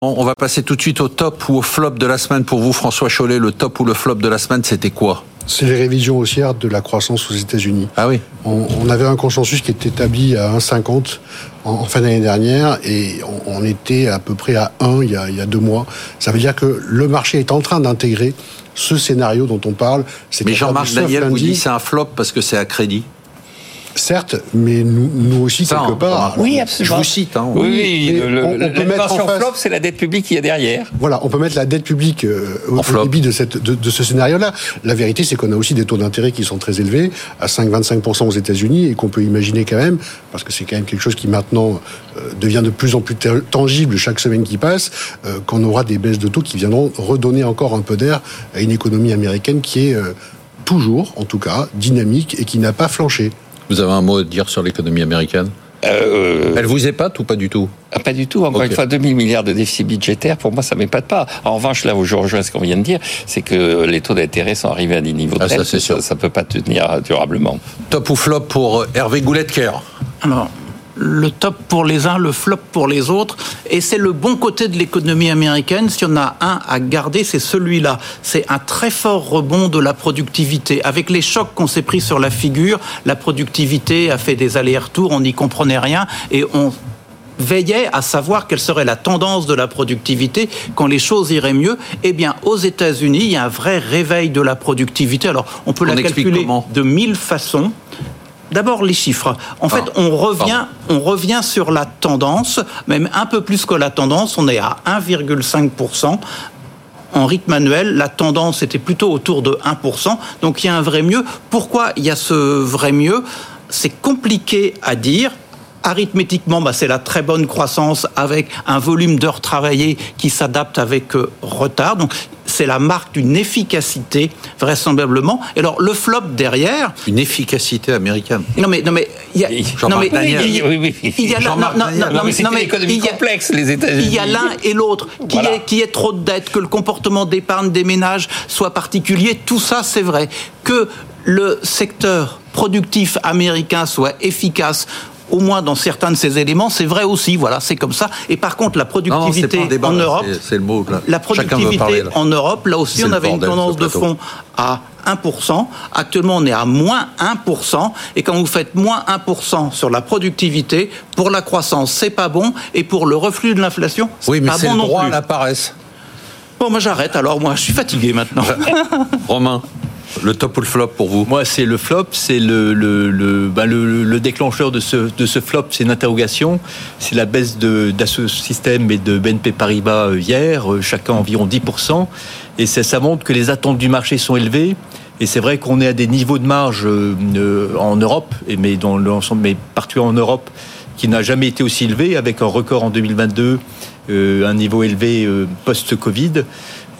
On va passer tout de suite au top ou au flop de la semaine pour vous, François Chollet. Le top ou le flop de la semaine, c'était quoi? C'est les révisions haussières de la croissance aux États-Unis. Ah oui. On, avait un consensus qui était établi à 1,50 en, fin d'année dernière et on, était à peu près à 1 il y, a, il y a deux mois. Ça veut dire que le marché est en train d'intégrer ce scénario dont on parle. Mais Jean-Marc Daniel vous dit c'est un flop parce que c'est à crédit. Certes, mais nous, nous aussi, quelque part. Oui, absolument. Je vous cite. Hein, oui, oui le, on, peut mettre en flop, c'est la dette publique qui est derrière. Voilà, on peut mettre la dette publique euh, au, débit de, cette, de, de ce scénario-là. La vérité, c'est qu'on a aussi des taux d'intérêt qui sont très élevés, à 5-25% aux États-Unis, et qu'on peut imaginer quand même, parce que c'est quand même quelque chose qui maintenant euh, devient de plus en plus tangible chaque semaine qui passe, euh, qu'on aura des baisses de taux qui viendront redonner encore un peu d'air à une économie américaine qui est toujours, en tout cas, dynamique et qui n'a pas flanché. Vous avez un mot à dire sur l'économie américaine? Euh, Elle vous épate ou pas du tout? Ah, Pas du tout. Encore une fois, 2000 milliards de déficit budgétaire, pour moi, ça m'épate pas. En revanche, là où je rejoins ce qu'on vient de dire, c'est que les taux d'intérêt sont arrivés à des niveaux ah, tels ça, ça ne peut pas tenir durablement. Top ou flop pour Hervé Goulet-Kerr? Alors, le top pour les uns, le flop pour les autres. Et c'est le bon côté de l'économie américaine. Si on a un à garder, c'est celui-là. C'est un très fort rebond de la productivité. Avec les chocs qu'on s'est pris sur la figure, la productivité a fait des allers-retours, on n'y comprenait rien et on veillait à savoir quelle serait la tendance de la productivité quand les choses iraient mieux. Eh bien, aux États-Unis, il y a un vrai réveil de la productivité. Alors, on peut la calculer de mille façons. D'abord les chiffres. En fait, on revient, on revient sur la tendance, même un peu plus que la tendance. On est à 1,5% en rythme annuel, la tendance était plutôt autour de 1%. Donc il y a un vrai mieux. Pourquoi il y a ce vrai mieux? C'est compliqué à dire arithmétiquement, bah, c'est la très bonne croissance avec un volume d'heures travaillées qui s'adapte avec euh, retard. Donc, c'est la marque d'une efficacité, vraisemblablement. Et alors, le flop derrière. Une efficacité américaine. Non, mais, non, mais, il y a. Non, mais, il y a, non, non, mais c'est une économie complexe, les États-Unis. Il y a l'un et l'autre. Qui, est, qui est trop de dettes, que le comportement d'épargne des ménages soit particulier, tout ça, c'est vrai. Que le secteur productif américain soit efficace au moins dans certains de ces éléments, c'est vrai aussi. Voilà, c'est comme ça. Et par contre, la productivité en Europe, c'est le mot. La productivité en Europe, là aussi, on avait une tendance de fond à 1%. Actuellement, on est à moins 1%. Et quand vous faites moins 1% sur la productivité, pour la croissance, c'est pas bon. Et pour le reflux de l'inflation, c'est oui, mais pas bon le droit à la paresse. Bon, moi j'arrête alors, moi je suis fatigué maintenant. Romain le top ou le flop pour vous Moi, c'est le flop, c'est le, le, le, bah, le, déclencheur de ce, de ce flop, c'est une interrogation. C'est la baisse d'Asso Système et de BNP Paribas euh, hier, euh, chacun environ 10%. Et ça, ça montre que les attentes du marché sont élevées. Et c'est vrai qu'on est à des niveaux de marge euh, en Europe, mais dans l'ensemble, mais partout en Europe, qui n'a jamais été aussi élevé, avec un record en 2022, un niveau élevé post-Covid.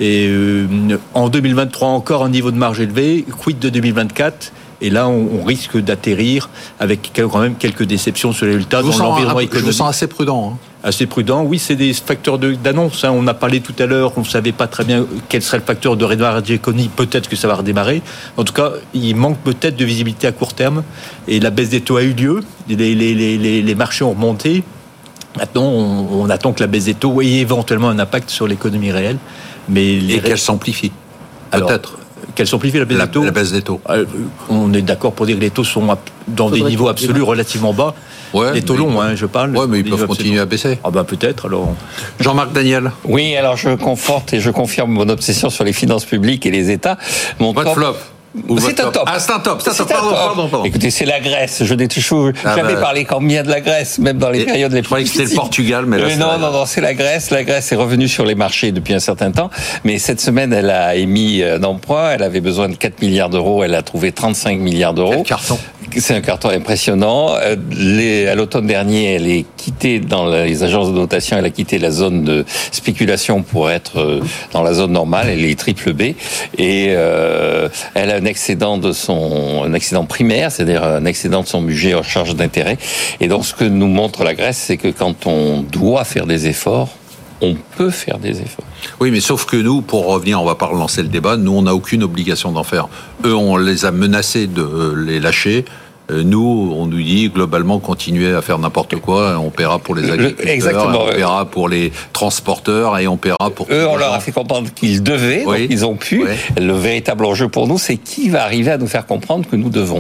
Et euh, en 2023, encore un niveau de marge élevé. Quid de 2024 et là, on, risque d'atterrir avec quand même quelques déceptions sur les résultats dans l'environnement économique. Je vous sens assez prudent. Hein. Assez prudent, oui, c'est des facteurs d'annonce. Hein. On a parlé tout à l'heure, on ne savait pas très bien quel serait le facteur de redémarrage de l'économie. Peut-être que ça va redémarrer. En tout cas, il manque peut-être de visibilité à court terme. Et la baisse des taux a eu lieu. Les, les, les, les marchés ont remonté. Maintenant, on, on, attend que la baisse des taux ait éventuellement un impact sur l'économie réelle. Mais Et qu'elle s'amplifie. Peut-être. Qu'elle s'amplifie la baisse des taux. La baisse des taux. Euh, on est d'accord pour dire que les taux sont dans des niveaux absolus relativement bas. Ouais, les taux longs, hein, je parle. Oui, mais ils peuvent continuer à baisser. Ah ben peut-être alors. Jean-Marc Daniel. Oui, alors je conforte et je confirme mon obsession sur les finances publiques et les États. Mon top, flop. C'est un top. Ah, c'est un top. C'est un top. Pardon, pardon, pardon. Écoutez, c'est la Grèce. Je n'ai toujours ah jamais bah. parlé combien de la Grèce, même dans les périodes les plus difficiles. Je croyais que c'était le Portugal, mais, là, non, non, non, c'est la Grèce. La Grèce est revenue sur les marchés depuis un certain temps, mais cette semaine, elle a émis un emprunt. Elle avait besoin de 4 milliards d'euros. Elle a trouvé 35 milliards d'euros. carton. C'est un carton impressionnant. Euh, à l'automne dernier, elle est quittée dans les agences de notation. Elle a quitté la zone de spéculation pour être euh, dans la zone normale. Elle est triple B et euh, elle a un excédent de son un excédent primaire, c'est-à-dire un excédent de son budget en charge d'intérêt. Et donc, ce que nous montre la Grèce, c'est que quand on doit faire des efforts, on peut faire des efforts. Oui, mais sauf que nous, pour revenir, on va pas relancer le débat, nous, on n'a aucune obligation d'en faire. Eux, on les a menacés de les lâcher. Euh, nous, on nous dit globalement continuer à faire n'importe quoi. On paiera pour les agriculteurs, on paiera pour les transporteurs et on paiera pour. Eux, on leur a fait comprendre qu'ils devaient, donc ils ont pu. Le véritable enjeu pour nous, c'est qui va arriver à nous faire comprendre que nous devons.